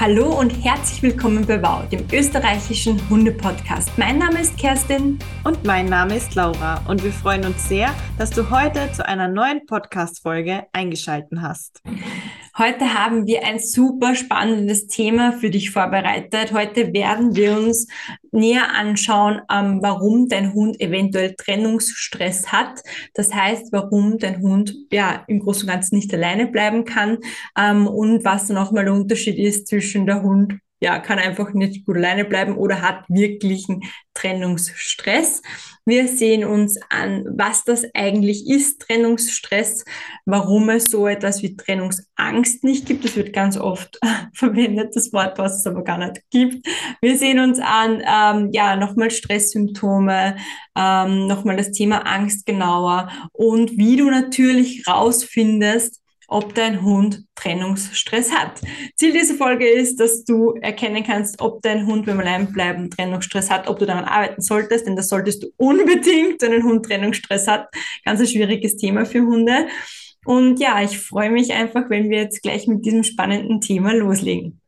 Hallo und herzlich willkommen bei Wow, dem österreichischen Hunde-Podcast. Mein Name ist Kerstin. Und mein Name ist Laura. Und wir freuen uns sehr, dass du heute zu einer neuen Podcast-Folge eingeschaltet hast. Heute haben wir ein super spannendes Thema für dich vorbereitet. Heute werden wir uns näher anschauen, ähm, warum dein Hund eventuell Trennungsstress hat. Das heißt, warum dein Hund ja im Großen und Ganzen nicht alleine bleiben kann ähm, und was nochmal der Unterschied ist zwischen der Hund ja, kann einfach nicht gut alleine bleiben oder hat wirklichen Trennungsstress. Wir sehen uns an, was das eigentlich ist, Trennungsstress, warum es so etwas wie Trennungsangst nicht gibt. Das wird ganz oft verwendet, das Wort, was es aber gar nicht gibt. Wir sehen uns an, ähm, ja, nochmal Stresssymptome, ähm, nochmal das Thema Angst genauer und wie du natürlich rausfindest, ob dein Hund Trennungsstress hat. Ziel dieser Folge ist, dass du erkennen kannst, ob dein Hund beim Alleinbleiben Trennungsstress hat, ob du daran arbeiten solltest, denn das solltest du unbedingt, wenn ein Hund Trennungsstress hat. Ganz ein schwieriges Thema für Hunde. Und ja, ich freue mich einfach, wenn wir jetzt gleich mit diesem spannenden Thema loslegen.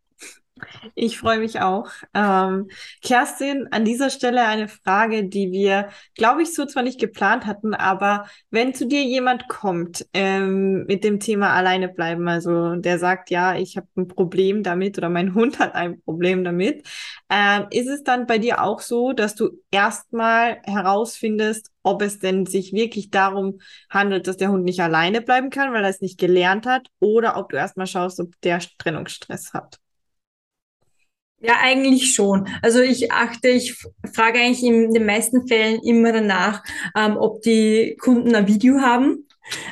Ich freue mich auch. Ähm, Kerstin, an dieser Stelle eine Frage, die wir, glaube ich, so zwar nicht geplant hatten, aber wenn zu dir jemand kommt ähm, mit dem Thema alleine bleiben, also der sagt, ja, ich habe ein Problem damit oder mein Hund hat ein Problem damit, ähm, ist es dann bei dir auch so, dass du erstmal herausfindest, ob es denn sich wirklich darum handelt, dass der Hund nicht alleine bleiben kann, weil er es nicht gelernt hat, oder ob du erstmal schaust, ob der Trennungsstress hat? Ja, eigentlich schon. Also ich achte, ich frage eigentlich in den meisten Fällen immer danach, ähm, ob die Kunden ein Video haben.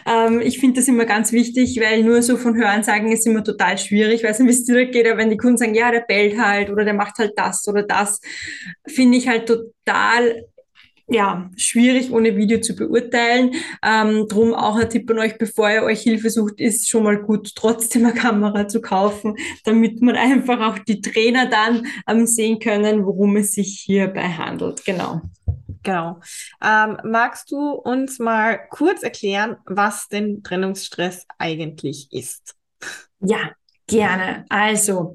Ähm, ich finde das immer ganz wichtig, weil nur so von Hören sagen ist immer total schwierig. Ich weiß nicht, wie es dir geht, aber wenn die Kunden sagen, ja, der bellt halt oder der macht halt das oder das, finde ich halt total ja, schwierig ohne Video zu beurteilen. Ähm, drum auch ein Tipp an euch, bevor ihr euch Hilfe sucht, ist schon mal gut, trotzdem eine Kamera zu kaufen, damit man einfach auch die Trainer dann ähm, sehen können, worum es sich hierbei handelt. Genau. Genau. Ähm, magst du uns mal kurz erklären, was denn Trennungsstress eigentlich ist? Ja, gerne. Also,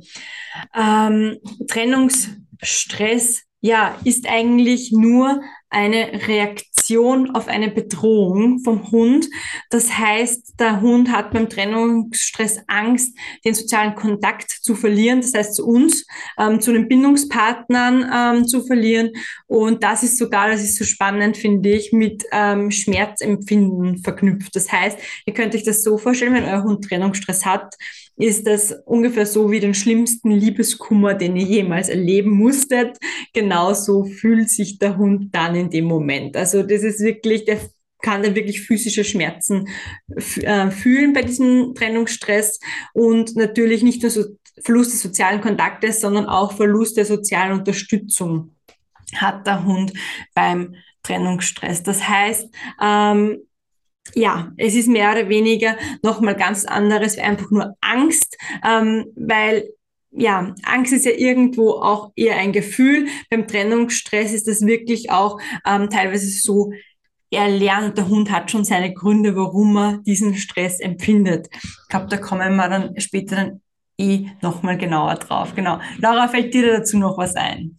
ähm, Trennungsstress ja, ist eigentlich nur eine Reaktion auf eine Bedrohung vom Hund. Das heißt, der Hund hat beim Trennungsstress Angst, den sozialen Kontakt zu verlieren, das heißt zu uns, ähm, zu den Bindungspartnern ähm, zu verlieren. Und das ist sogar, das ist so spannend, finde ich, mit ähm, Schmerzempfinden verknüpft. Das heißt, ihr könnt euch das so vorstellen, wenn euer Hund Trennungsstress hat, ist das ungefähr so wie den schlimmsten Liebeskummer, den ihr jemals erleben musstet. Genauso fühlt sich der Hund dann in dem Moment. Also das ist wirklich, der kann dann wirklich physische Schmerzen äh, fühlen bei diesem Trennungsstress und natürlich nicht nur so Verlust des sozialen Kontaktes, sondern auch Verlust der sozialen Unterstützung hat der Hund beim Trennungsstress. Das heißt, ähm, ja, es ist mehr oder weniger nochmal ganz anderes, einfach nur Angst, ähm, weil ja, Angst ist ja irgendwo auch eher ein Gefühl. Beim Trennungsstress ist das wirklich auch ähm, teilweise so erlernt. Der Hund hat schon seine Gründe, warum er diesen Stress empfindet. Ich glaube, da kommen wir dann später dann eh nochmal genauer drauf. Genau. Laura, fällt dir dazu noch was ein?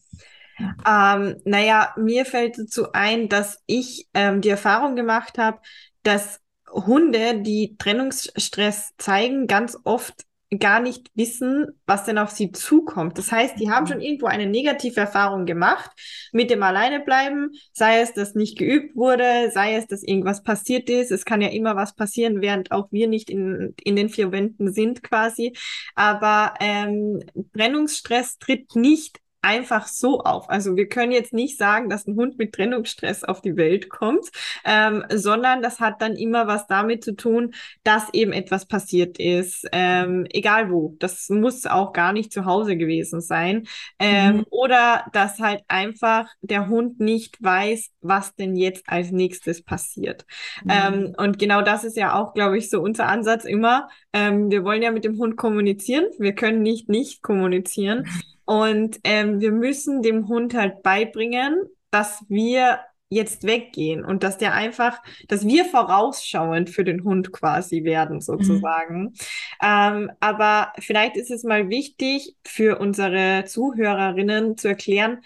Ähm, naja, mir fällt dazu ein, dass ich ähm, die Erfahrung gemacht habe, dass Hunde, die Trennungsstress zeigen, ganz oft gar nicht wissen, was denn auf sie zukommt. Das heißt, die haben schon irgendwo eine negative Erfahrung gemacht mit dem Alleinebleiben, sei es, dass nicht geübt wurde, sei es, dass irgendwas passiert ist. Es kann ja immer was passieren, während auch wir nicht in, in den vier Wänden sind quasi. Aber ähm, Trennungsstress tritt nicht einfach so auf. Also wir können jetzt nicht sagen, dass ein Hund mit Trennungsstress auf die Welt kommt, ähm, sondern das hat dann immer was damit zu tun, dass eben etwas passiert ist, ähm, egal wo. Das muss auch gar nicht zu Hause gewesen sein. Ähm, mhm. Oder dass halt einfach der Hund nicht weiß, was denn jetzt als nächstes passiert. Mhm. Ähm, und genau das ist ja auch, glaube ich, so unser Ansatz immer. Ähm, wir wollen ja mit dem Hund kommunizieren. Wir können nicht nicht kommunizieren. Und ähm, wir müssen dem Hund halt beibringen, dass wir jetzt weggehen und dass der einfach, dass wir vorausschauend für den Hund quasi werden, sozusagen. Mhm. Ähm, aber vielleicht ist es mal wichtig für unsere Zuhörerinnen zu erklären,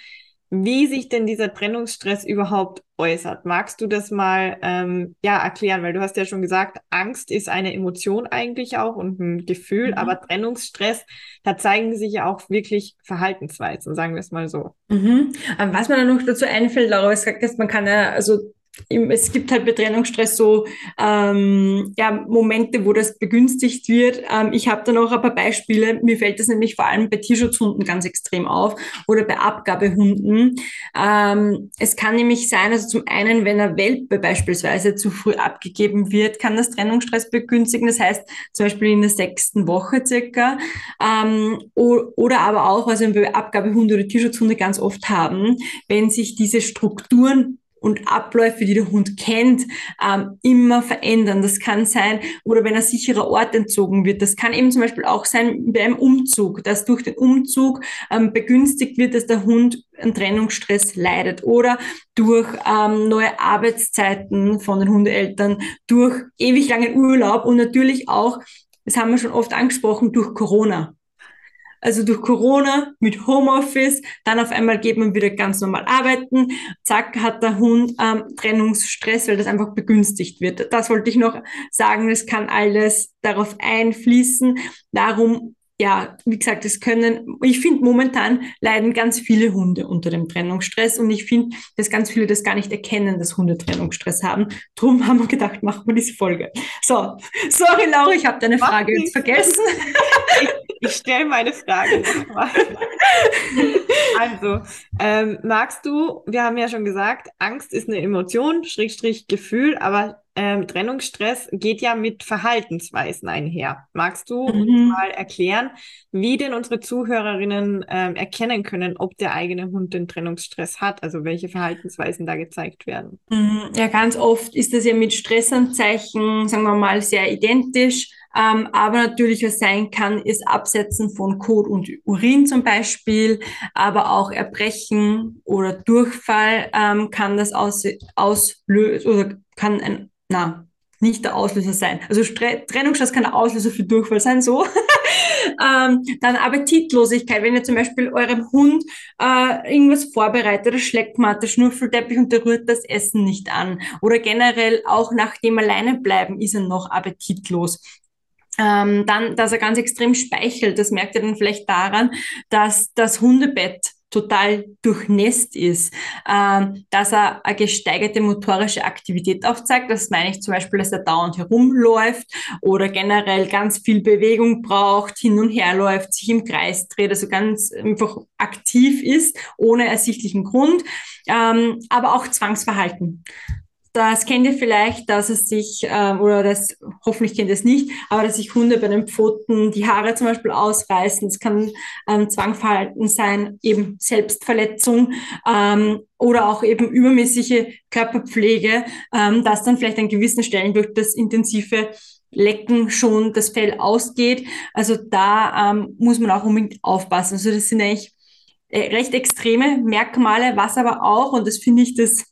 wie sich denn dieser Trennungsstress überhaupt äußert. Magst du das mal ähm, ja erklären? Weil du hast ja schon gesagt, Angst ist eine Emotion eigentlich auch und ein Gefühl, mhm. aber Trennungsstress, da zeigen sich ja auch wirklich Verhaltensweisen, sagen wir es mal so. Mhm. Was mir dann noch dazu einfällt, Laura, ist, man kann ja, also es gibt halt bei Trennungsstress so ähm, ja, Momente, wo das begünstigt wird. Ähm, ich habe da noch ein paar Beispiele. Mir fällt das nämlich vor allem bei Tierschutzhunden ganz extrem auf oder bei Abgabehunden. Ähm, es kann nämlich sein, also zum einen, wenn ein Welpe beispielsweise zu früh abgegeben wird, kann das Trennungsstress begünstigen. Das heißt zum Beispiel in der sechsten Woche circa. Ähm, oder aber auch, was wir bei Abgabehunde oder Tierschutzhunde ganz oft haben, wenn sich diese Strukturen und Abläufe, die der Hund kennt, ähm, immer verändern. Das kann sein, oder wenn ein sicherer Ort entzogen wird. Das kann eben zum Beispiel auch sein bei einem Umzug, dass durch den Umzug ähm, begünstigt wird, dass der Hund einen Trennungsstress leidet oder durch ähm, neue Arbeitszeiten von den Hundeeltern, durch ewig langen Urlaub und natürlich auch, das haben wir schon oft angesprochen, durch Corona. Also durch Corona mit Homeoffice, dann auf einmal geht man wieder ganz normal arbeiten. Zack, hat der Hund ähm, Trennungsstress, weil das einfach begünstigt wird. Das wollte ich noch sagen. Es kann alles darauf einfließen. Darum ja, wie gesagt, es können, ich finde, momentan leiden ganz viele Hunde unter dem Trennungsstress und ich finde, dass ganz viele das gar nicht erkennen, dass Hunde Trennungsstress haben. Drum haben wir gedacht, machen wir diese Folge. So, sorry, Laura, ich habe deine Frage jetzt vergessen. Ich, stelle meine Frage nochmal. Also, ähm, magst du, wir haben ja schon gesagt, Angst ist eine Emotion, Schrägstrich Gefühl, aber ähm, Trennungsstress geht ja mit Verhaltensweisen einher. Magst du mhm. uns mal erklären, wie denn unsere Zuhörerinnen ähm, erkennen können, ob der eigene Hund den Trennungsstress hat, also welche Verhaltensweisen da gezeigt werden? Mhm. Ja, ganz oft ist das ja mit Stressanzeichen, sagen wir mal, sehr identisch. Ähm, aber natürlich, was sein kann, ist Absetzen von Kot und Urin zum Beispiel, aber auch Erbrechen oder Durchfall ähm, kann das aus, auslösen oder kann ein na, nicht der Auslöser sein. Also Stre Trennungsstress kann der Auslöser für Durchfall sein, so. ähm, dann Appetitlosigkeit, wenn ihr zum Beispiel eurem Hund äh, irgendwas vorbereitet, der Schleckmatte, Schnuffelteppich und der rührt das Essen nicht an. Oder generell auch nach dem Alleinebleiben ist er noch appetitlos. Ähm, dann, dass er ganz extrem speichelt, das merkt ihr dann vielleicht daran, dass das Hundebett total durchnässt ist, ähm, dass er eine gesteigerte motorische Aktivität aufzeigt. Das meine ich zum Beispiel, dass er dauernd herumläuft oder generell ganz viel Bewegung braucht, hin und her läuft, sich im Kreis dreht, also ganz einfach aktiv ist, ohne ersichtlichen Grund, ähm, aber auch Zwangsverhalten. Das kennt ihr vielleicht, dass es sich, ähm, oder das, hoffentlich kennt ihr es nicht, aber dass sich Hunde bei den Pfoten die Haare zum Beispiel ausreißen. Es kann ähm, Zwangverhalten sein, eben Selbstverletzung ähm, oder auch eben übermäßige Körperpflege, ähm, dass dann vielleicht an gewissen Stellen durch das intensive Lecken schon das Fell ausgeht. Also da ähm, muss man auch unbedingt aufpassen. Also das sind eigentlich äh, recht extreme Merkmale, was aber auch, und das finde ich das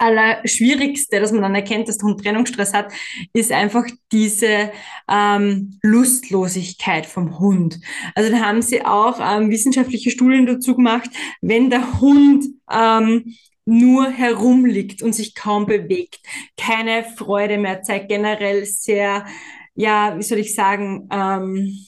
Allerschwierigste, dass man dann erkennt, dass der Hund Trennungsstress hat, ist einfach diese ähm, Lustlosigkeit vom Hund. Also da haben sie auch ähm, wissenschaftliche Studien dazu gemacht, wenn der Hund ähm, nur herumliegt und sich kaum bewegt, keine Freude mehr zeigt, generell sehr, ja, wie soll ich sagen, ähm,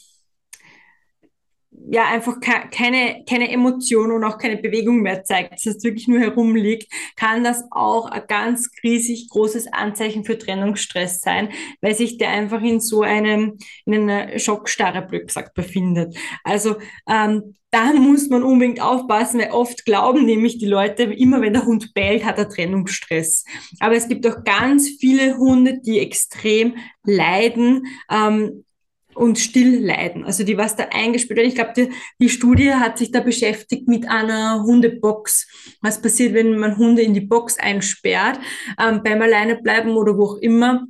ja einfach keine, keine Emotion und auch keine Bewegung mehr zeigt, das heißt wirklich nur herumliegt, kann das auch ein ganz riesig großes Anzeichen für Trennungsstress sein, weil sich der einfach in so einem, in einer Schockstarre, blöd gesagt, befindet. Also ähm, da muss man unbedingt aufpassen, weil oft glauben nämlich die Leute, immer wenn der Hund bellt, hat er Trennungsstress. Aber es gibt auch ganz viele Hunde, die extrem leiden. Ähm, und still leiden. Also die, was da eingespielt wird. Ich glaube, die, die Studie hat sich da beschäftigt mit einer Hundebox. Was passiert, wenn man Hunde in die Box einsperrt, ähm, beim Alleinebleiben oder wo auch immer.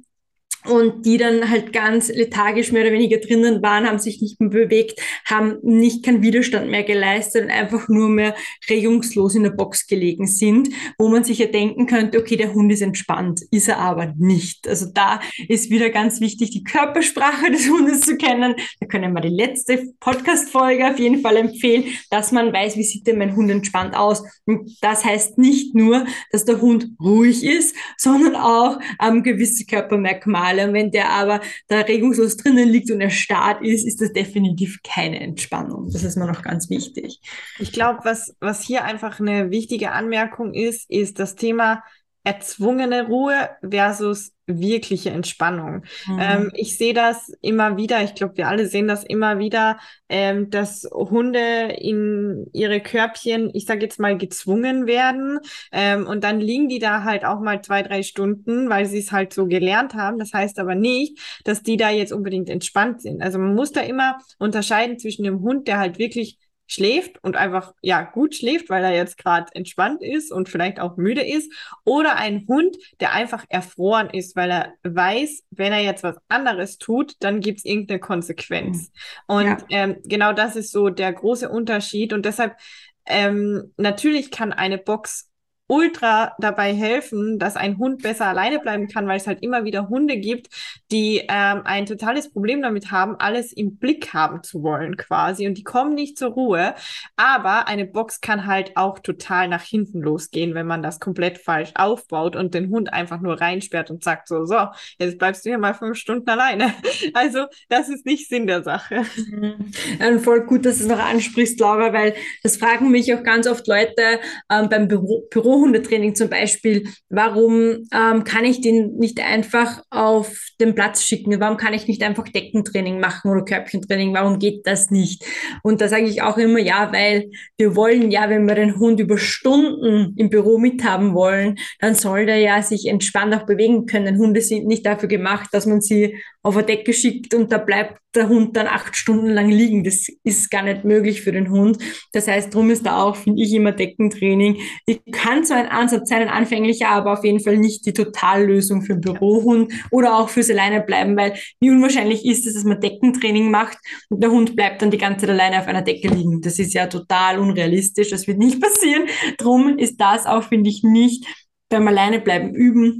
Und die dann halt ganz lethargisch mehr oder weniger drinnen waren, haben sich nicht mehr bewegt, haben nicht keinen Widerstand mehr geleistet und einfach nur mehr regungslos in der Box gelegen sind, wo man sich ja denken könnte, okay, der Hund ist entspannt, ist er aber nicht. Also da ist wieder ganz wichtig, die Körpersprache des Hundes zu kennen. Da können wir die letzte Podcast-Folge auf jeden Fall empfehlen, dass man weiß, wie sieht denn mein Hund entspannt aus. Und das heißt nicht nur, dass der Hund ruhig ist, sondern auch ähm, gewisse Körpermerkmale Und wenn der aber da regungslos drinnen liegt und erstarrt ist, ist das definitiv keine Entspannung. Das ist mir noch ganz wichtig. Ich glaube, was, was hier einfach eine wichtige Anmerkung ist, ist das Thema erzwungene Ruhe versus wirkliche Entspannung. Mhm. Ähm, ich sehe das immer wieder, ich glaube, wir alle sehen das immer wieder, ähm, dass Hunde in ihre Körbchen, ich sage jetzt mal, gezwungen werden. Ähm, und dann liegen die da halt auch mal zwei, drei Stunden, weil sie es halt so gelernt haben. Das heißt aber nicht, dass die da jetzt unbedingt entspannt sind. Also man muss da immer unterscheiden zwischen dem Hund, der halt wirklich schläft und einfach ja gut schläft, weil er jetzt gerade entspannt ist und vielleicht auch müde ist, oder ein Hund, der einfach erfroren ist, weil er weiß, wenn er jetzt was anderes tut, dann gibt es irgendeine Konsequenz. Mhm. Und ja. ähm, genau das ist so der große Unterschied und deshalb ähm, natürlich kann eine Box ultra dabei helfen, dass ein Hund besser alleine bleiben kann, weil es halt immer wieder Hunde gibt, die ähm, ein totales Problem damit haben, alles im Blick haben zu wollen quasi und die kommen nicht zur Ruhe. Aber eine Box kann halt auch total nach hinten losgehen, wenn man das komplett falsch aufbaut und den Hund einfach nur reinsperrt und sagt so, so, jetzt bleibst du hier mal fünf Stunden alleine. Also das ist nicht Sinn der Sache. Mhm. voll gut, dass du es noch ansprichst, Laura, weil das fragen mich auch ganz oft Leute ähm, beim Büro, Büro Hundetraining zum Beispiel, warum ähm, kann ich den nicht einfach auf den Platz schicken? Warum kann ich nicht einfach Deckentraining machen oder Körbchentraining? Warum geht das nicht? Und da sage ich auch immer, ja, weil wir wollen ja, wenn wir den Hund über Stunden im Büro mithaben wollen, dann soll der ja sich entspannt auch bewegen können. Hunde sind nicht dafür gemacht, dass man sie auf eine Decke schickt und da bleibt der Hund dann acht Stunden lang liegen. Das ist gar nicht möglich für den Hund. Das heißt, darum ist da auch, finde ich, immer Deckentraining. Ich kann so ein Ansatz sein, ein anfänglicher, aber auf jeden Fall nicht die Totallösung für einen Bürohund oder auch fürs Alleinebleiben, weil wie unwahrscheinlich ist es, dass man Deckentraining macht und der Hund bleibt dann die ganze Zeit alleine auf einer Decke liegen. Das ist ja total unrealistisch. Das wird nicht passieren. Drum ist das auch, finde ich, nicht beim Alleinebleiben üben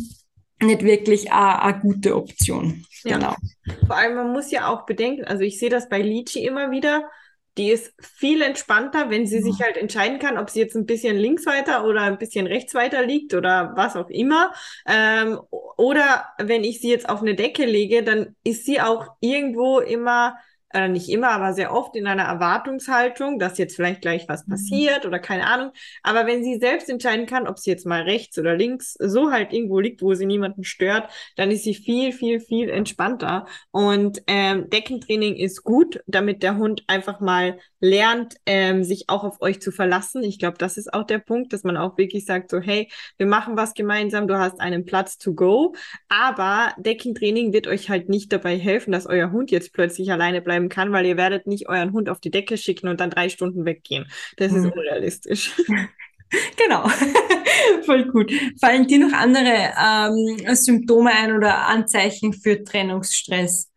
nicht wirklich eine gute Option. Ja. Genau. Vor allem, man muss ja auch bedenken, also ich sehe das bei Litchi immer wieder, die ist viel entspannter, wenn sie sich halt entscheiden kann, ob sie jetzt ein bisschen links weiter oder ein bisschen rechts weiter liegt oder was auch immer. Ähm, oder wenn ich sie jetzt auf eine Decke lege, dann ist sie auch irgendwo immer äh, nicht immer, aber sehr oft in einer Erwartungshaltung, dass jetzt vielleicht gleich was mhm. passiert oder keine Ahnung. Aber wenn sie selbst entscheiden kann, ob sie jetzt mal rechts oder links so halt irgendwo liegt, wo sie niemanden stört, dann ist sie viel, viel, viel entspannter. Und ähm, Deckentraining ist gut, damit der Hund einfach mal lernt, ähm, sich auch auf euch zu verlassen. Ich glaube, das ist auch der Punkt, dass man auch wirklich sagt, so, hey, wir machen was gemeinsam, du hast einen Platz to go. Aber Deckentraining wird euch halt nicht dabei helfen, dass euer Hund jetzt plötzlich alleine bleiben bleiben kann, weil ihr werdet nicht euren Hund auf die Decke schicken und dann drei Stunden weggehen. Das ist mhm. unrealistisch. Genau, voll gut. Fallen dir noch andere ähm, Symptome ein oder Anzeichen für Trennungsstress?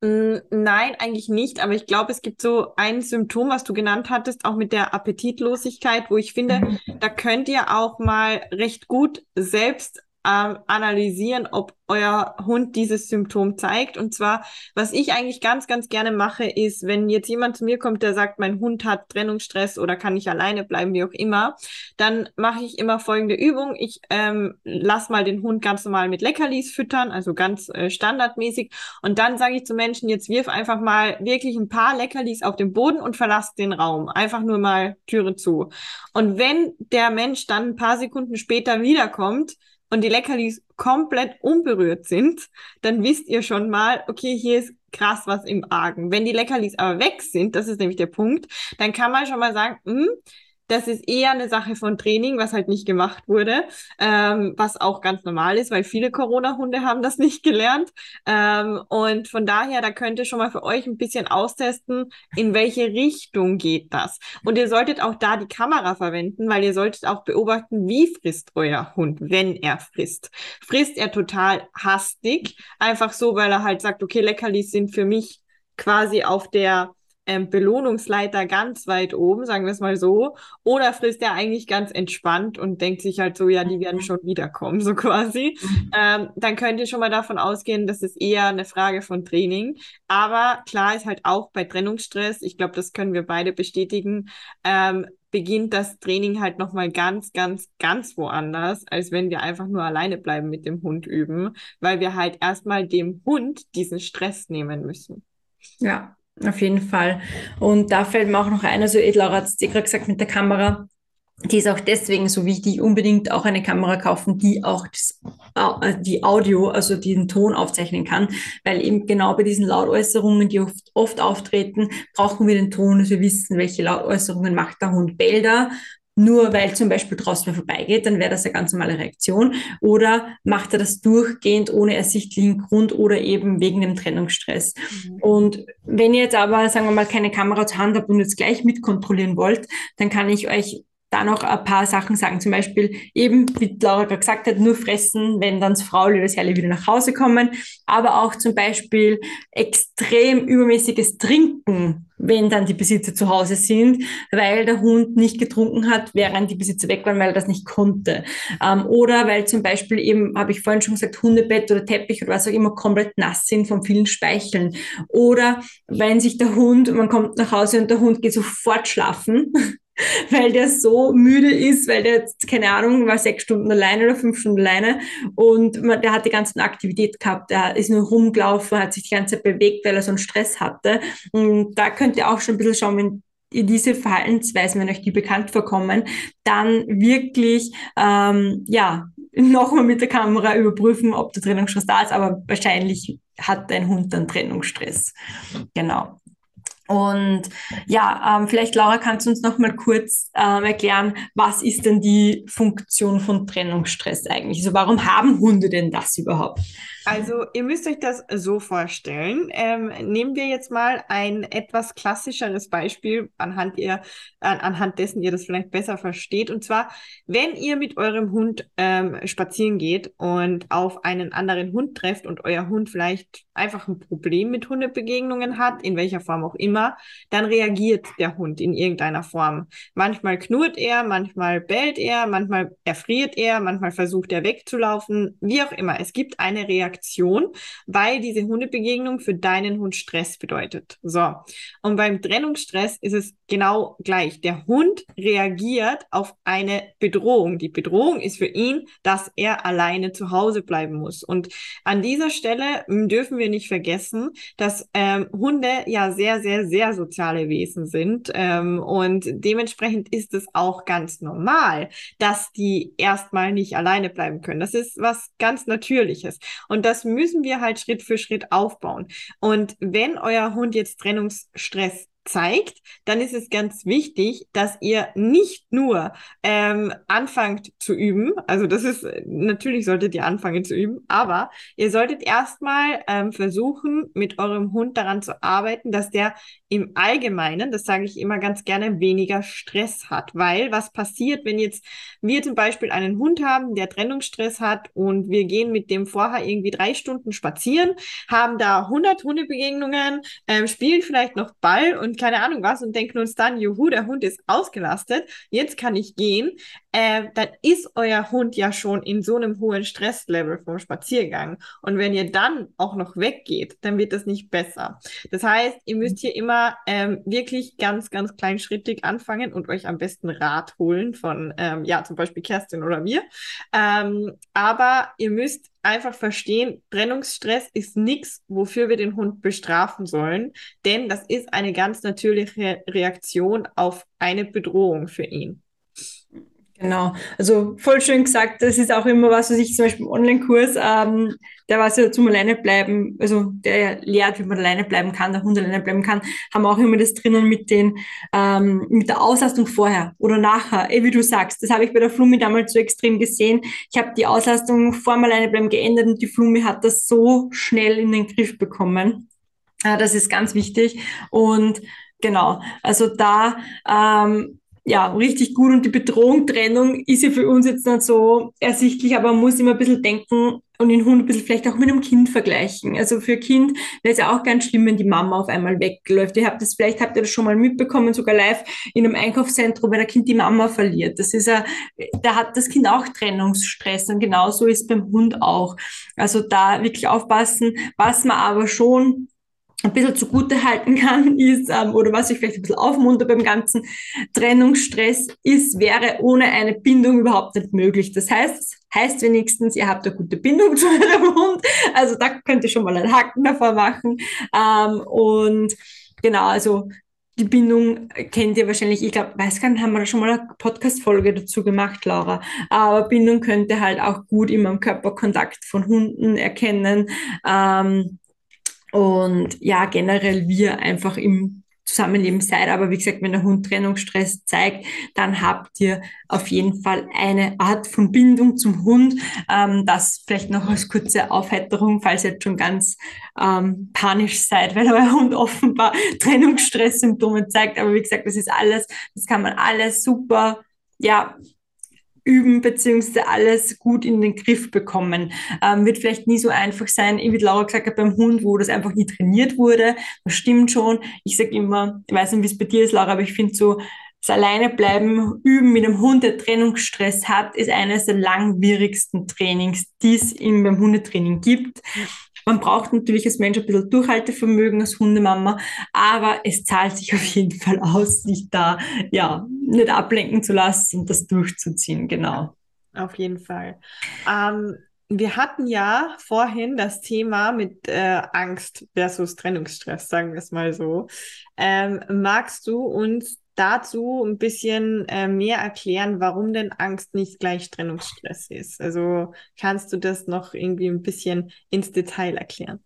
Mm, nein, eigentlich nicht, aber ich glaube, es gibt so ein Symptom, was du genannt hattest, auch mit der Appetitlosigkeit, wo ich finde, mhm. da könnt ihr auch mal recht gut selbst ähm, analysieren, ob euer Hund dieses Symptom zeigt. Und zwar, was ich eigentlich ganz, ganz gerne mache, ist, wenn jetzt jemand zu mir kommt, der sagt, mein Hund hat Trennungsstress oder kann nicht alleine bleiben, wie auch immer, dann mache ich immer folgende Übung. Ich ähm, lasse mal den Hund ganz normal mit Leckerlis füttern, also ganz äh, standardmäßig. Und dann sage ich zu Menschen, jetzt wirf einfach mal wirklich ein paar Leckerlis auf den Boden und verlass den Raum. Einfach nur mal Türe zu. Und wenn der Mensch dann ein paar Sekunden später wiederkommt, und die Leckerlis komplett unberührt sind, dann wisst ihr schon mal, okay, hier ist krass was im Argen. Wenn die Leckerlis aber weg sind, das ist nämlich der Punkt, dann kann man schon mal sagen, hm, das ist eher eine Sache von Training, was halt nicht gemacht wurde, ähm, was auch ganz normal ist, weil viele Corona-Hunde haben das nicht gelernt. Ähm, und von daher, da könnt ihr schon mal für euch ein bisschen austesten, in welche Richtung geht das. Und ihr solltet auch da die Kamera verwenden, weil ihr solltet auch beobachten, wie frisst euer Hund, wenn er frisst. Frisst er total hastig, einfach so, weil er halt sagt, okay, Leckerlis sind für mich quasi auf der ähm, Belohnungsleiter ganz weit oben, sagen wir es mal so, oder frisst er eigentlich ganz entspannt und denkt sich halt so, ja, die werden schon wiederkommen, so quasi. Mhm. Ähm, dann könnt ihr schon mal davon ausgehen, dass es eher eine Frage von Training. Aber klar ist halt auch bei Trennungsstress, ich glaube, das können wir beide bestätigen, ähm, beginnt das Training halt nochmal ganz, ganz, ganz woanders, als wenn wir einfach nur alleine bleiben mit dem Hund üben, weil wir halt erstmal dem Hund diesen Stress nehmen müssen. Ja, auf jeden Fall. Und da fällt mir auch noch ein, also Laura hat es dir gerade gesagt mit der Kamera, die ist auch deswegen so wichtig, unbedingt auch eine Kamera kaufen, die auch das, äh, die Audio, also den Ton aufzeichnen kann, weil eben genau bei diesen Lautäußerungen, die oft, oft auftreten, brauchen wir den Ton, dass wir wissen, welche Lautäußerungen macht der Hund. Bälder nur weil zum Beispiel draußen wer vorbeigeht, dann wäre das eine ganz normale Reaktion. Oder macht er das durchgehend ohne ersichtlichen Grund oder eben wegen dem Trennungsstress. Mhm. Und wenn ihr jetzt aber, sagen wir mal, keine Kamera zur Hand habt und jetzt gleich mitkontrollieren wollt, dann kann ich euch da noch ein paar Sachen sagen. Zum Beispiel eben, wie Laura gerade gesagt hat, nur fressen, wenn dann das Frau oder das Herrle wieder nach Hause kommen. Aber auch zum Beispiel extrem übermäßiges Trinken, wenn dann die Besitzer zu Hause sind, weil der Hund nicht getrunken hat, während die Besitzer weg waren, weil er das nicht konnte. Ähm, oder weil zum Beispiel eben, habe ich vorhin schon gesagt, Hundebett oder Teppich oder was auch immer komplett nass sind von vielen Speicheln. Oder wenn sich der Hund, man kommt nach Hause und der Hund geht sofort schlafen, weil der so müde ist, weil der keine Ahnung, war sechs Stunden alleine oder fünf Stunden alleine und man, der hat die ganze Aktivität gehabt, der ist nur rumgelaufen, hat sich die ganze Zeit bewegt, weil er so einen Stress hatte. Und da könnt ihr auch schon ein bisschen schauen, wenn ihr diese Verhaltensweisen, wenn euch die bekannt vorkommen, dann wirklich, ähm, ja, nochmal mit der Kamera überprüfen, ob der Trennungsstress da ist, aber wahrscheinlich hat dein Hund dann Trennungsstress. Genau. Und ja, ähm, vielleicht Laura, kannst du uns noch mal kurz ähm, erklären, was ist denn die Funktion von Trennungsstress eigentlich? Also warum haben Hunde denn das überhaupt? Also ihr müsst euch das so vorstellen. Ähm, nehmen wir jetzt mal ein etwas klassischeres Beispiel, anhand, ihr, an, anhand dessen ihr das vielleicht besser versteht. Und zwar, wenn ihr mit eurem Hund ähm, spazieren geht und auf einen anderen Hund trefft und euer Hund vielleicht einfach ein Problem mit Hundebegegnungen hat, in welcher Form auch immer, dann reagiert der Hund in irgendeiner Form. Manchmal knurrt er, manchmal bellt er, manchmal erfriert er, manchmal versucht er wegzulaufen, wie auch immer. Es gibt eine Reaktion Reaktion, weil diese Hundebegegnung für deinen Hund Stress bedeutet. So. Und beim Trennungsstress ist es genau gleich. Der Hund reagiert auf eine Bedrohung. Die Bedrohung ist für ihn, dass er alleine zu Hause bleiben muss. Und an dieser Stelle dürfen wir nicht vergessen, dass ähm, Hunde ja sehr, sehr, sehr soziale Wesen sind. Ähm, und dementsprechend ist es auch ganz normal, dass die erstmal nicht alleine bleiben können. Das ist was ganz Natürliches. Und das müssen wir halt Schritt für Schritt aufbauen. Und wenn euer Hund jetzt Trennungsstress zeigt, dann ist es ganz wichtig, dass ihr nicht nur ähm, anfangt zu üben, also das ist, natürlich solltet ihr anfangen zu üben, aber ihr solltet erstmal ähm, versuchen, mit eurem Hund daran zu arbeiten, dass der im Allgemeinen, das sage ich immer ganz gerne, weniger Stress hat. Weil was passiert, wenn jetzt wir zum Beispiel einen Hund haben, der Trennungsstress hat und wir gehen mit dem vorher irgendwie drei Stunden spazieren, haben da 100 Hundebegegnungen, ähm, spielen vielleicht noch Ball und keine Ahnung was und denken uns dann, juhu, der Hund ist ausgelastet, jetzt kann ich gehen, äh, dann ist euer Hund ja schon in so einem hohen Stresslevel vom Spaziergang. Und wenn ihr dann auch noch weggeht, dann wird das nicht besser. Das heißt, ihr müsst hier immer ähm, wirklich ganz, ganz kleinschrittig anfangen und euch am besten Rat holen von, ähm, ja, zum Beispiel Kerstin oder mir. Ähm, aber ihr müsst einfach verstehen, Trennungsstress ist nichts, wofür wir den Hund bestrafen sollen, denn das ist eine ganz natürliche Reaktion auf eine Bedrohung für ihn. Genau, also voll schön gesagt. Das ist auch immer was, was ich zum Beispiel im Online-Kurs, ähm, der was ja zum alleine bleiben, also der lehrt, wie man alleine bleiben kann, der Hund alleine bleiben kann, haben auch immer das drinnen mit den, ähm, mit der Auslastung vorher oder nachher, eh, wie du sagst. Das habe ich bei der Flumi damals so extrem gesehen. Ich habe die Auslastung vor dem alleine bleiben geändert und die Flumi hat das so schnell in den Griff bekommen. Äh, das ist ganz wichtig und Genau, also da ähm, ja, richtig gut und die Bedrohung, Trennung ist ja für uns jetzt nicht so ersichtlich, aber man muss immer ein bisschen denken und den Hund ein bisschen vielleicht auch mit einem Kind vergleichen. Also für ein Kind wäre es ja auch ganz schlimm, wenn die Mama auf einmal wegläuft. Ihr habt das, vielleicht habt ihr das schon mal mitbekommen, sogar live in einem Einkaufszentrum, wenn ein Kind die Mama verliert. Das ist ja, da hat das Kind auch Trennungsstress und genauso ist beim Hund auch. Also da wirklich aufpassen, was man aber schon ein bisschen zugute halten kann, ist, ähm, oder was ich vielleicht ein bisschen aufmunter beim ganzen Trennungsstress ist, wäre ohne eine Bindung überhaupt nicht möglich. Das heißt, heißt wenigstens, ihr habt eine gute Bindung zu eurem Hund. Also da könnt ihr schon mal einen Haken davor machen. Ähm, und genau, also die Bindung kennt ihr wahrscheinlich, ich glaube, weiß gar nicht, haben wir da schon mal eine Podcast-Folge dazu gemacht, Laura. Aber Bindung könnte halt auch gut immer im Körperkontakt von Hunden erkennen. Ähm, und ja, generell wir einfach im Zusammenleben seid. Aber wie gesagt, wenn der Hund Trennungsstress zeigt, dann habt ihr auf jeden Fall eine Art von Bindung zum Hund. Ähm, das vielleicht noch als kurze Aufheiterung, falls ihr jetzt schon ganz ähm, panisch seid, weil euer Hund offenbar Trennungsstresssymptome zeigt. Aber wie gesagt, das ist alles, das kann man alles super ja, üben beziehungsweise alles gut in den Griff bekommen. Ähm, wird vielleicht nie so einfach sein, wie Laura gesagt hat, beim Hund, wo das einfach nie trainiert wurde. Das stimmt schon. Ich sage immer, ich weiß nicht, wie es bei dir ist, Laura, aber ich finde so, das alleine bleiben, üben mit einem Hund, der Trennungsstress hat, ist eines der langwierigsten Trainings, die es beim Hundetraining gibt. Man braucht natürlich als Mensch ein bisschen Durchhaltevermögen als Hundemama, aber es zahlt sich auf jeden Fall aus, sich da ja nicht ablenken zu lassen und das durchzuziehen, genau. Auf jeden Fall. Ähm, wir hatten ja vorhin das Thema mit äh, Angst versus Trennungsstress, sagen wir es mal so. Ähm, magst du uns dazu ein bisschen äh, mehr erklären, warum denn Angst nicht gleich Trennungsstress ist? Also kannst du das noch irgendwie ein bisschen ins Detail erklären?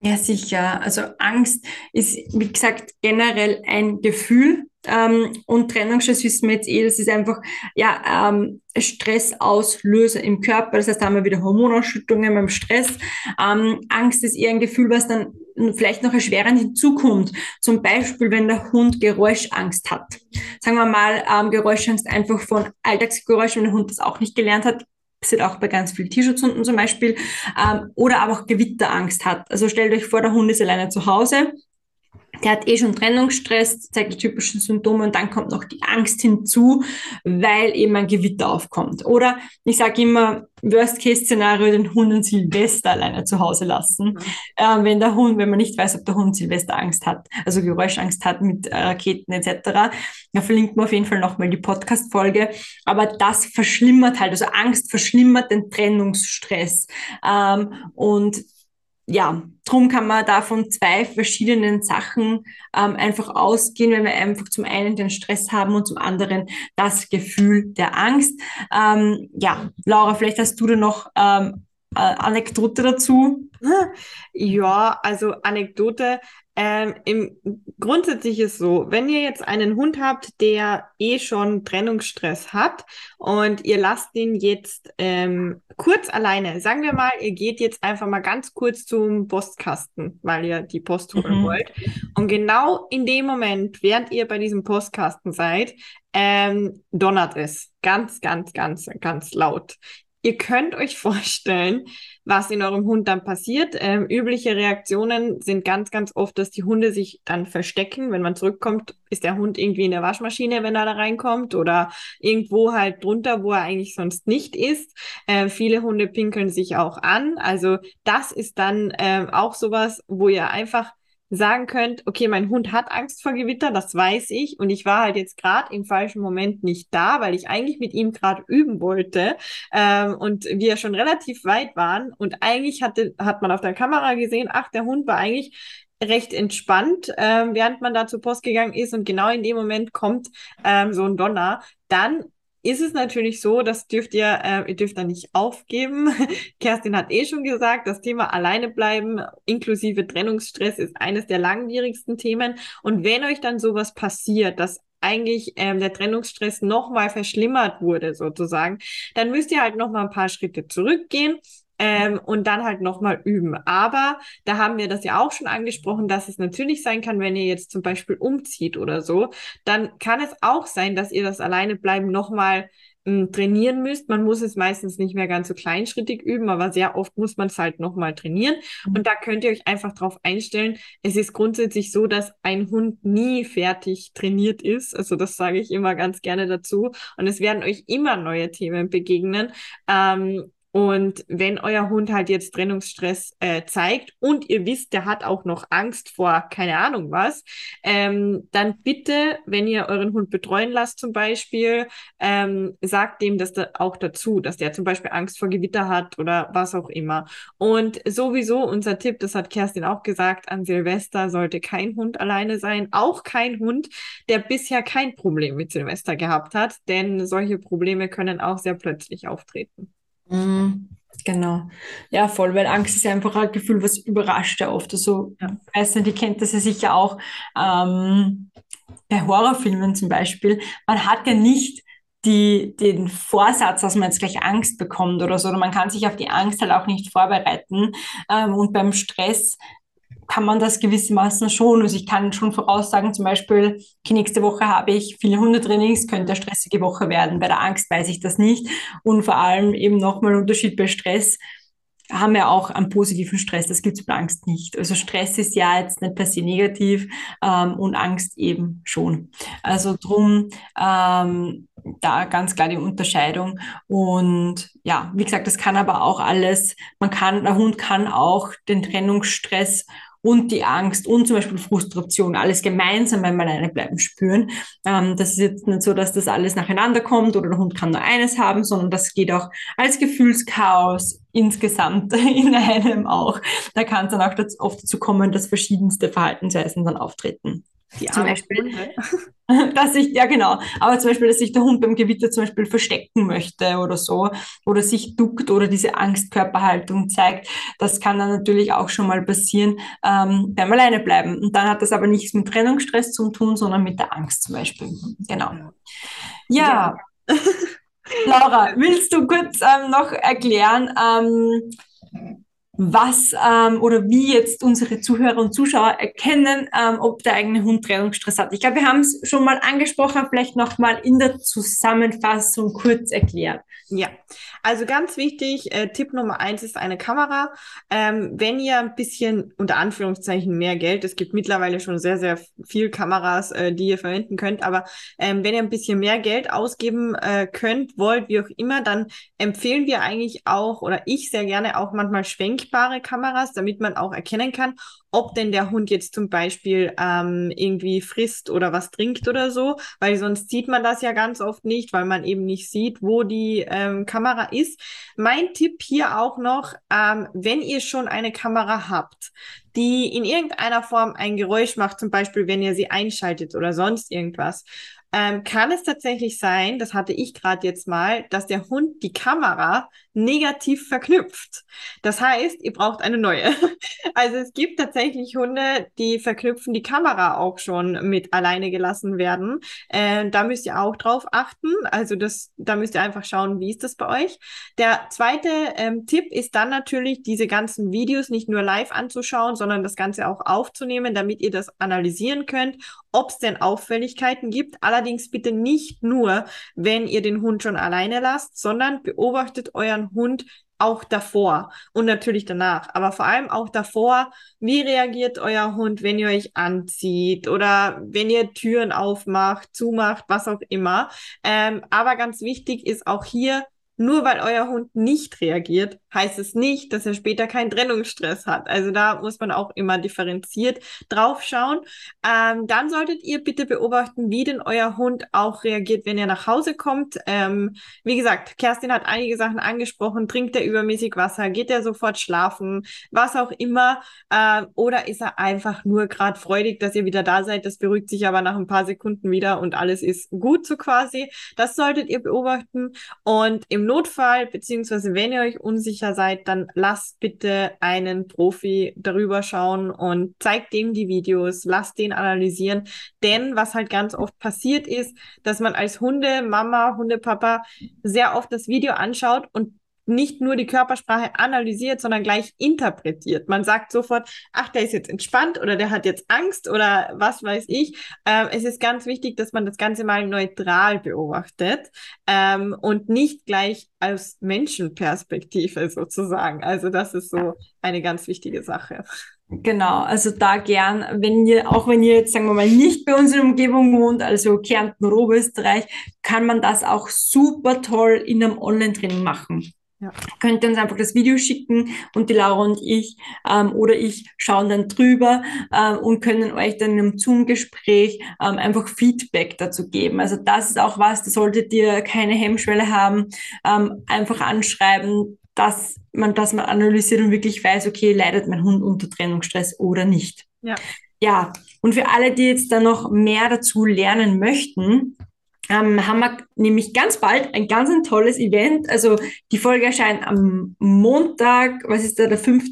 Ja, sicher. Also Angst ist, wie gesagt, generell ein Gefühl. Ähm, und Trennungsstress wissen wir jetzt eh, das ist einfach ja, ähm, Stressauslöser im Körper. Das heißt, da haben wir wieder Hormonausschüttungen beim Stress. Ähm, Angst ist eher ein Gefühl, was dann vielleicht noch erschwerend hinzukommt. Zum Beispiel, wenn der Hund Geräuschangst hat. Sagen wir mal, ähm, Geräuschangst einfach von Alltagsgeräuschen, wenn der Hund das auch nicht gelernt hat, passiert auch bei ganz vielen Tierschutzhunden zum Beispiel, ähm, oder aber auch Gewitterangst hat. Also stellt euch vor, der Hund ist alleine zu Hause, der hat eh schon Trennungsstress, zeigt die typischen Symptome und dann kommt noch die Angst hinzu, weil eben ein Gewitter aufkommt. Oder ich sage immer, Worst-Case-Szenario, den Hund an Silvester alleine zu Hause lassen. Mhm. Ähm, wenn der Hund, wenn man nicht weiß, ob der Hund Silvester Angst hat, also Geräuschangst hat mit äh, Raketen etc., da verlinkt man auf jeden Fall nochmal die Podcast-Folge. Aber das verschlimmert halt, also Angst verschlimmert den Trennungsstress. Ähm, und ja, drum kann man da von zwei verschiedenen Sachen ähm, einfach ausgehen, wenn wir einfach zum einen den Stress haben und zum anderen das Gefühl der Angst. Ähm, ja, Laura, vielleicht hast du da noch ähm, äh, Anekdote dazu? Ja, also Anekdote. Ähm, im, grundsätzlich ist so, wenn ihr jetzt einen Hund habt, der eh schon Trennungsstress hat und ihr lasst ihn jetzt ähm, kurz alleine, sagen wir mal, ihr geht jetzt einfach mal ganz kurz zum Postkasten, weil ihr die Post holen mhm. wollt. Und genau in dem Moment, während ihr bei diesem Postkasten seid, ähm, donnert es ganz, ganz, ganz, ganz laut. Ihr könnt euch vorstellen, was in eurem Hund dann passiert. Ähm, übliche Reaktionen sind ganz, ganz oft, dass die Hunde sich dann verstecken. Wenn man zurückkommt, ist der Hund irgendwie in der Waschmaschine, wenn er da reinkommt oder irgendwo halt drunter, wo er eigentlich sonst nicht ist. Äh, viele Hunde pinkeln sich auch an. Also das ist dann äh, auch sowas, wo ihr einfach sagen könnt, okay, mein Hund hat Angst vor Gewitter, das weiß ich. Und ich war halt jetzt gerade im falschen Moment nicht da, weil ich eigentlich mit ihm gerade üben wollte ähm, und wir schon relativ weit waren. Und eigentlich hatte, hat man auf der Kamera gesehen, ach, der Hund war eigentlich recht entspannt, ähm, während man da zur Post gegangen ist. Und genau in dem Moment kommt ähm, so ein Donner, dann ist es natürlich so, das dürft ihr, äh, ihr dürft da nicht aufgeben. Kerstin hat eh schon gesagt, das Thema alleine bleiben inklusive Trennungsstress ist eines der langwierigsten Themen. Und wenn euch dann sowas passiert, dass eigentlich ähm, der Trennungsstress nochmal verschlimmert wurde sozusagen, dann müsst ihr halt nochmal ein paar Schritte zurückgehen ähm, und dann halt nochmal üben. Aber da haben wir das ja auch schon angesprochen, dass es natürlich sein kann, wenn ihr jetzt zum Beispiel umzieht oder so, dann kann es auch sein, dass ihr das alleine bleiben nochmal hm, trainieren müsst. Man muss es meistens nicht mehr ganz so kleinschrittig üben, aber sehr oft muss man es halt nochmal trainieren. Mhm. Und da könnt ihr euch einfach darauf einstellen. Es ist grundsätzlich so, dass ein Hund nie fertig trainiert ist. Also das sage ich immer ganz gerne dazu. Und es werden euch immer neue Themen begegnen. Ähm, und wenn euer Hund halt jetzt Trennungsstress äh, zeigt und ihr wisst, der hat auch noch Angst vor keine Ahnung was, ähm, dann bitte, wenn ihr euren Hund betreuen lasst zum Beispiel, ähm, sagt dem das da auch dazu, dass der zum Beispiel Angst vor Gewitter hat oder was auch immer. Und sowieso unser Tipp, das hat Kerstin auch gesagt, an Silvester sollte kein Hund alleine sein, auch kein Hund, der bisher kein Problem mit Silvester gehabt hat, denn solche Probleme können auch sehr plötzlich auftreten. Mhm, genau. Ja, voll, weil Angst ist einfach ein Gefühl, was überrascht ja oft. Also, ja. weiß nicht, ihr kennt das ja sicher auch ähm, bei Horrorfilmen zum Beispiel. Man hat ja nicht die, den Vorsatz, dass man jetzt gleich Angst bekommt oder so. Oder man kann sich auf die Angst halt auch nicht vorbereiten. Ähm, und beim Stress kann man das gewissermaßen schon. Also ich kann schon voraussagen, zum Beispiel, okay, nächste Woche habe ich viele Hundetrainings, könnte eine stressige Woche werden. Bei der Angst weiß ich das nicht. Und vor allem eben nochmal Unterschied bei Stress haben wir auch einen positiven Stress. Das gibt es bei Angst nicht. Also Stress ist ja jetzt nicht per se negativ ähm, und Angst eben schon. Also drum ähm, da ganz klar die Unterscheidung. Und ja, wie gesagt, das kann aber auch alles. Man kann, der Hund kann auch den Trennungsstress und die Angst und zum Beispiel Frustration alles gemeinsam beim Alleine bleiben spüren. Ähm, das ist jetzt nicht so, dass das alles nacheinander kommt oder der Hund kann nur eines haben, sondern das geht auch als Gefühlschaos insgesamt in einem auch. Da kann es dann auch oft dazu kommen, dass verschiedenste Verhaltensweisen dann auftreten. Die zum Beispiel, dass sich, ja genau, aber zum Beispiel, dass sich der Hund beim Gewitter zum Beispiel verstecken möchte oder so, oder sich duckt oder diese Angstkörperhaltung zeigt, das kann dann natürlich auch schon mal passieren ähm, beim Alleine bleiben. Und dann hat das aber nichts mit Trennungsstress zu tun, sondern mit der Angst zum Beispiel. Genau. Ja. ja. Laura, willst du kurz ähm, noch erklären, ähm, was ähm, oder wie jetzt unsere Zuhörer und Zuschauer erkennen, ähm, ob der eigene Hund Trennungsstress hat. Ich glaube, wir haben es schon mal angesprochen, vielleicht nochmal in der Zusammenfassung kurz erklärt. Ja, also ganz wichtig, äh, Tipp Nummer eins ist eine Kamera. Ähm, wenn ihr ein bisschen unter Anführungszeichen mehr Geld, es gibt mittlerweile schon sehr, sehr viel Kameras, äh, die ihr verwenden könnt, aber ähm, wenn ihr ein bisschen mehr Geld ausgeben äh, könnt, wollt, wie auch immer, dann empfehlen wir eigentlich auch oder ich sehr gerne auch manchmal schwenkbare Kameras, damit man auch erkennen kann, ob denn der Hund jetzt zum Beispiel ähm, irgendwie frisst oder was trinkt oder so, weil sonst sieht man das ja ganz oft nicht, weil man eben nicht sieht, wo die ähm, Kamera ist. Mein Tipp hier auch noch, ähm, wenn ihr schon eine Kamera habt, die in irgendeiner Form ein Geräusch macht, zum Beispiel wenn ihr sie einschaltet oder sonst irgendwas, ähm, kann es tatsächlich sein, das hatte ich gerade jetzt mal, dass der Hund die Kamera negativ verknüpft. Das heißt, ihr braucht eine neue. Also es gibt tatsächlich Hunde, die verknüpfen die Kamera auch schon mit alleine gelassen werden. Äh, da müsst ihr auch drauf achten. Also das, da müsst ihr einfach schauen, wie ist das bei euch. Der zweite ähm, Tipp ist dann natürlich, diese ganzen Videos nicht nur live anzuschauen, sondern das Ganze auch aufzunehmen, damit ihr das analysieren könnt, ob es denn Auffälligkeiten gibt. Allerdings bitte nicht nur, wenn ihr den Hund schon alleine lasst, sondern beobachtet euren Hund auch davor und natürlich danach, aber vor allem auch davor, wie reagiert euer Hund, wenn ihr euch anzieht oder wenn ihr Türen aufmacht, zumacht, was auch immer. Ähm, aber ganz wichtig ist auch hier, nur weil euer Hund nicht reagiert, heißt es nicht, dass er später keinen Trennungsstress hat. Also da muss man auch immer differenziert drauf schauen. Ähm, dann solltet ihr bitte beobachten, wie denn euer Hund auch reagiert, wenn er nach Hause kommt. Ähm, wie gesagt, Kerstin hat einige Sachen angesprochen. Trinkt er übermäßig Wasser? Geht er sofort schlafen? Was auch immer. Ähm, oder ist er einfach nur gerade freudig, dass ihr wieder da seid? Das beruhigt sich aber nach ein paar Sekunden wieder und alles ist gut so quasi. Das solltet ihr beobachten. Und im Notfall, beziehungsweise wenn ihr euch unsicher seid, dann lasst bitte einen Profi darüber schauen und zeigt dem die Videos, lasst den analysieren. Denn was halt ganz oft passiert ist, dass man als Hunde, Mama, Hundepapa sehr oft das Video anschaut und nicht nur die Körpersprache analysiert, sondern gleich interpretiert. Man sagt sofort, ach, der ist jetzt entspannt oder der hat jetzt Angst oder was weiß ich. Ähm, es ist ganz wichtig, dass man das Ganze mal neutral beobachtet ähm, und nicht gleich aus Menschenperspektive sozusagen. Also das ist so eine ganz wichtige Sache. Genau, also da gern, wenn ihr, auch wenn ihr jetzt, sagen wir mal, nicht bei uns in der Umgebung wohnt, also Kärnten, Oberösterreich, kann man das auch super toll in einem Online-Training machen. Ja. Könnt ihr uns einfach das Video schicken und die Laura und ich ähm, oder ich schauen dann drüber ähm, und können euch dann im Zoom-Gespräch ähm, einfach Feedback dazu geben. Also das ist auch was, da solltet ihr keine Hemmschwelle haben, ähm, einfach anschreiben, dass man das mal analysiert und wirklich weiß, okay, leidet mein Hund unter Trennungsstress oder nicht. Ja. Ja, und für alle, die jetzt da noch mehr dazu lernen möchten, ähm, haben wir nämlich ganz bald ein ganz ein tolles Event. Also die Folge erscheint am Montag, was ist da, der 5.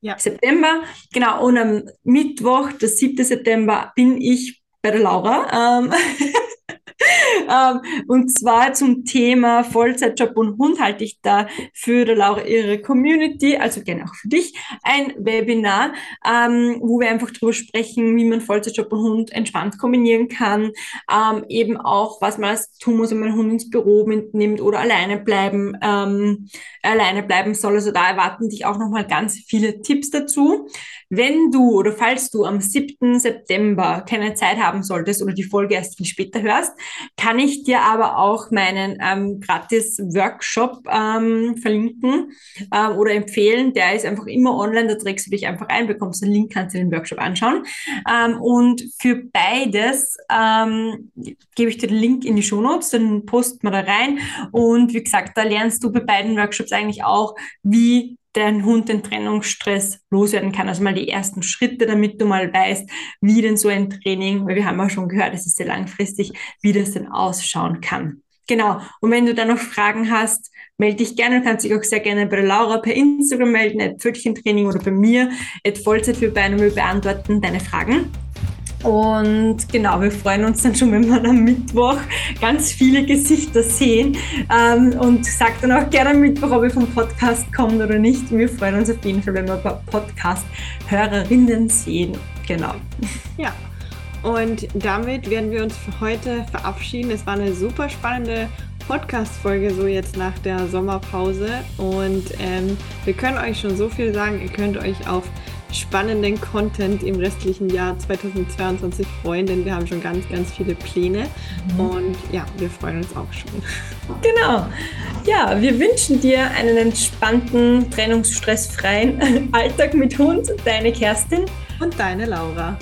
Ja. September. Genau, und am Mittwoch, der 7. September, bin ich bei der Laura. Ähm und zwar zum Thema Vollzeitjob und Hund halte ich da für Laura ihre Community, also gerne auch für dich, ein Webinar, ähm, wo wir einfach darüber sprechen, wie man Vollzeitjob und Hund entspannt kombinieren kann, ähm, eben auch, was man als tun muss, wenn man Hund ins Büro mitnimmt oder alleine bleiben, ähm, alleine bleiben soll. Also da erwarten dich auch nochmal ganz viele Tipps dazu. Wenn du oder falls du am 7. September keine Zeit haben solltest oder die Folge erst viel später hörst, kann ich dir aber auch meinen ähm, gratis Workshop ähm, verlinken ähm, oder empfehlen. Der ist einfach immer online, da trägst du dich einfach ein, bekommst einen Link, kannst dir den Workshop anschauen. Ähm, und für beides ähm, gebe ich dir den Link in die Shownotes, dann post mal da rein. Und wie gesagt, da lernst du bei beiden Workshops eigentlich auch, wie dein Hund den Trennungsstress loswerden kann. Also mal die ersten Schritte, damit du mal weißt, wie denn so ein Training, weil wir haben ja schon gehört, es ist sehr langfristig, wie das denn ausschauen kann. Genau. Und wenn du da noch Fragen hast, melde dich gerne. Du kannst dich auch sehr gerne bei Laura per Instagram melden, at Pfötchentraining oder bei mir, at Vollzeit für Beine. Wir beantworten deine Fragen. Und genau, wir freuen uns dann schon, wenn wir am Mittwoch ganz viele Gesichter sehen. Ähm, und sagt dann auch gerne am Mittwoch, ob ihr vom Podcast kommt oder nicht. Wir freuen uns auf jeden Fall, wenn wir ein paar Podcast-Hörerinnen sehen. Genau. Ja. Und damit werden wir uns für heute verabschieden. Es war eine super spannende Podcast-Folge, so jetzt nach der Sommerpause. Und ähm, wir können euch schon so viel sagen. Ihr könnt euch auf spannenden Content im restlichen Jahr 2022 freuen, denn wir haben schon ganz, ganz viele Pläne mhm. und ja, wir freuen uns auch schon. Genau. Ja, wir wünschen dir einen entspannten, trennungsstressfreien Alltag mit Hund. Deine Kerstin und deine Laura.